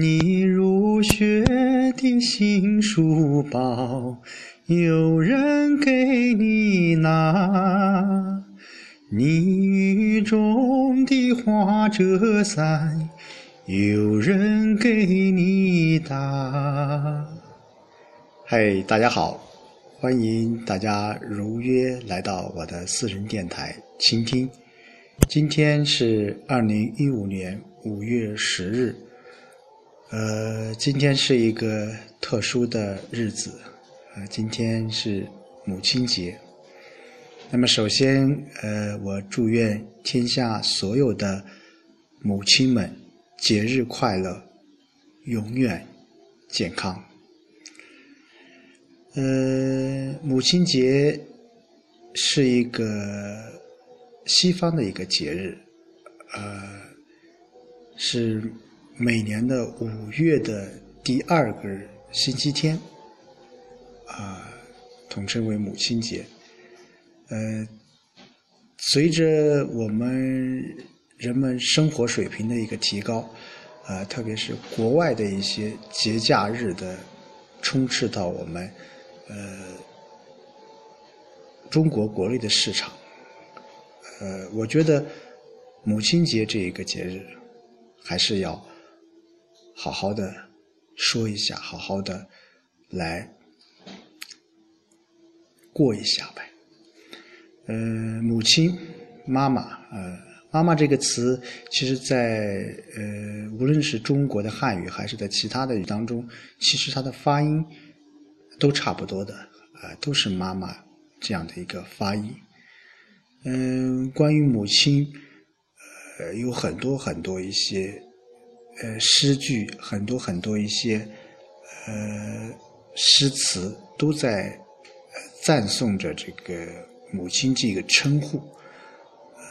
你入学的新书包，有人给你拿；你雨中的花折伞，有人给你打。嗨，大家好，欢迎大家如约来到我的私人电台倾听。今天是二零一五年五月十日。呃，今天是一个特殊的日子，呃，今天是母亲节。那么，首先，呃，我祝愿天下所有的母亲们节日快乐，永远健康。呃，母亲节是一个西方的一个节日，呃，是。每年的五月的第二个星期天，啊，统称为母亲节。呃，随着我们人们生活水平的一个提高，呃，特别是国外的一些节假日的充斥到我们呃中国国内的市场，呃，我觉得母亲节这一个节日还是要。好好的说一下，好好的来过一下呗。呃，母亲、妈妈，呃，妈妈这个词，其实，在呃，无论是中国的汉语，还是在其他的语当中，其实它的发音都差不多的，啊，都是妈妈这样的一个发音。嗯，关于母亲，呃，有很多很多一些。呃，诗句很多很多一些，呃，诗词都在赞颂着这个母亲这个称呼。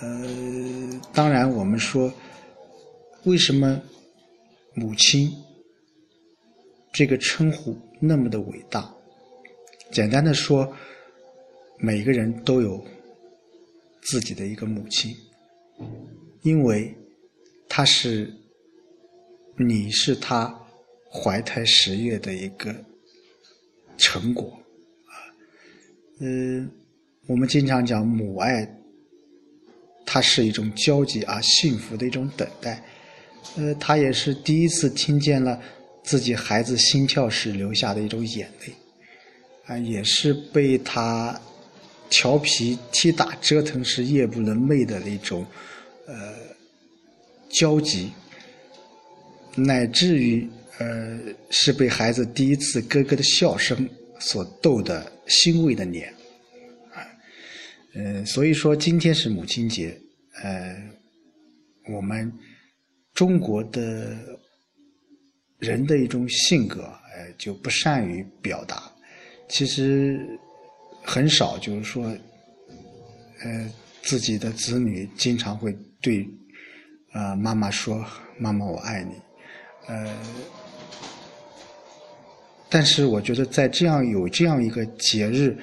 呃，当然我们说，为什么母亲这个称呼那么的伟大？简单的说，每个人都有自己的一个母亲，因为她是。你是他怀胎十月的一个成果。啊，嗯，我们经常讲母爱，它是一种焦急而幸福的一种等待，呃，他也是第一次听见了自己孩子心跳时流下的一种眼泪，啊，也是被他调皮踢打折腾时夜不能寐的那种呃焦急。乃至于，呃，是被孩子第一次咯咯的笑声所逗得欣慰的脸，啊，呃，所以说今天是母亲节，呃，我们中国的人的一种性格，呃，就不善于表达，其实很少，就是说，呃，自己的子女经常会对，啊，妈妈说：“妈妈，我爱你。”呃，但是我觉得在这样有这样一个节日，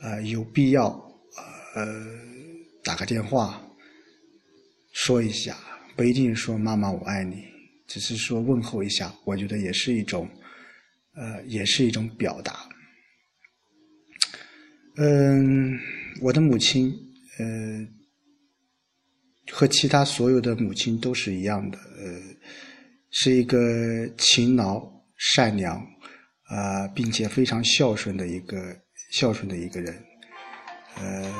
呃，有必要呃打个电话说一下，不一定说妈妈我爱你，只是说问候一下，我觉得也是一种呃，也是一种表达。嗯，我的母亲呃和其他所有的母亲都是一样的，呃。是一个勤劳、善良，啊，并且非常孝顺的一个孝顺的一个人，呃，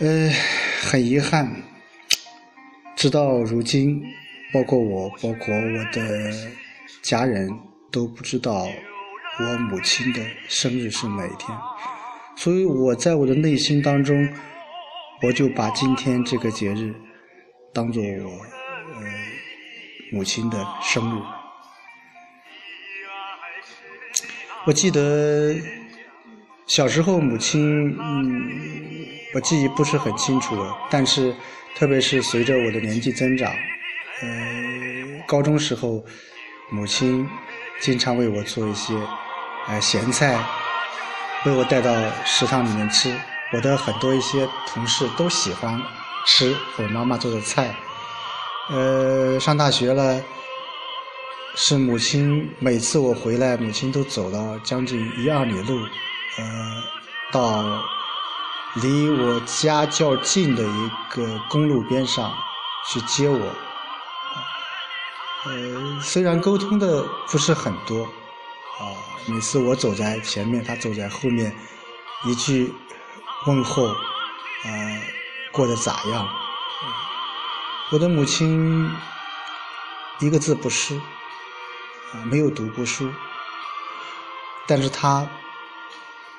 呃，很遗憾，直到如今，包括我，包括我的家人都不知道我母亲的生日是哪一天，所以我在我的内心当中。我就把今天这个节日当做我呃母亲的生日。我记得小时候母亲，嗯，我记忆不是很清楚了，但是特别是随着我的年纪增长，呃，高中时候母亲经常为我做一些呃咸菜，为我带到食堂里面吃。我的很多一些同事都喜欢吃我妈妈做的菜。呃，上大学了，是母亲每次我回来，母亲都走了将近一二里路，呃，到离我家较近的一个公路边上去接我。呃，虽然沟通的不是很多，啊，每次我走在前面，他走在后面，一句问候，呃，过得咋样？我的母亲一个字不识，没有读过书，但是她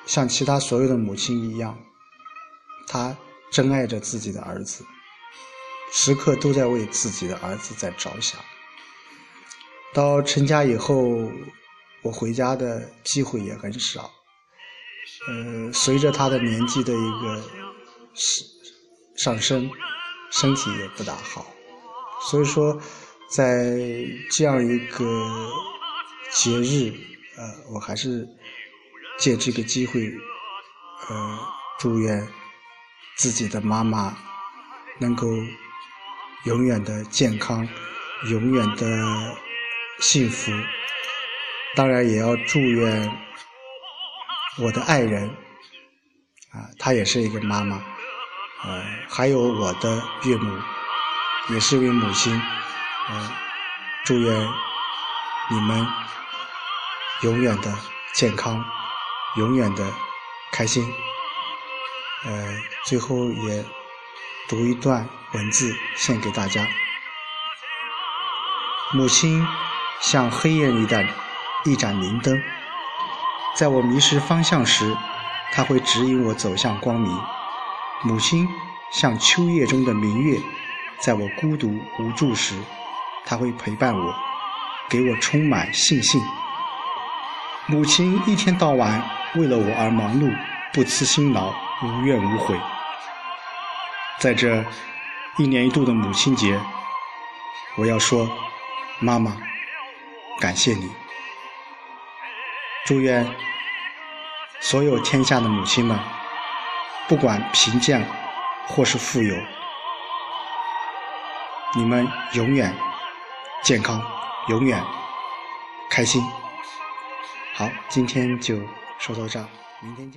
像其他所有的母亲一样，她珍爱着自己的儿子，时刻都在为自己的儿子在着想。到成家以后，我回家的机会也很少。呃，随着他的年纪的一个上上升，身体也不大好，所以说，在这样一个节日，呃，我还是借这个机会，呃，祝愿自己的妈妈能够永远的健康，永远的。幸福，当然也要祝愿我的爱人，啊，她也是一个妈妈，呃，还有我的岳母，也是一位母亲，呃，祝愿你们永远的健康，永远的开心。呃，最后也读一段文字献给大家，母亲。像黑夜里的一盏明灯，在我迷失方向时，它会指引我走向光明。母亲像秋夜中的明月，在我孤独无助时，它会陪伴我，给我充满信心。母亲一天到晚为了我而忙碌，不辞辛劳，无怨无悔。在这一年一度的母亲节，我要说，妈妈。感谢你，祝愿所有天下的母亲们，不管贫贱或是富有，你们永远健康，永远开心。好，今天就说到这儿，明天见。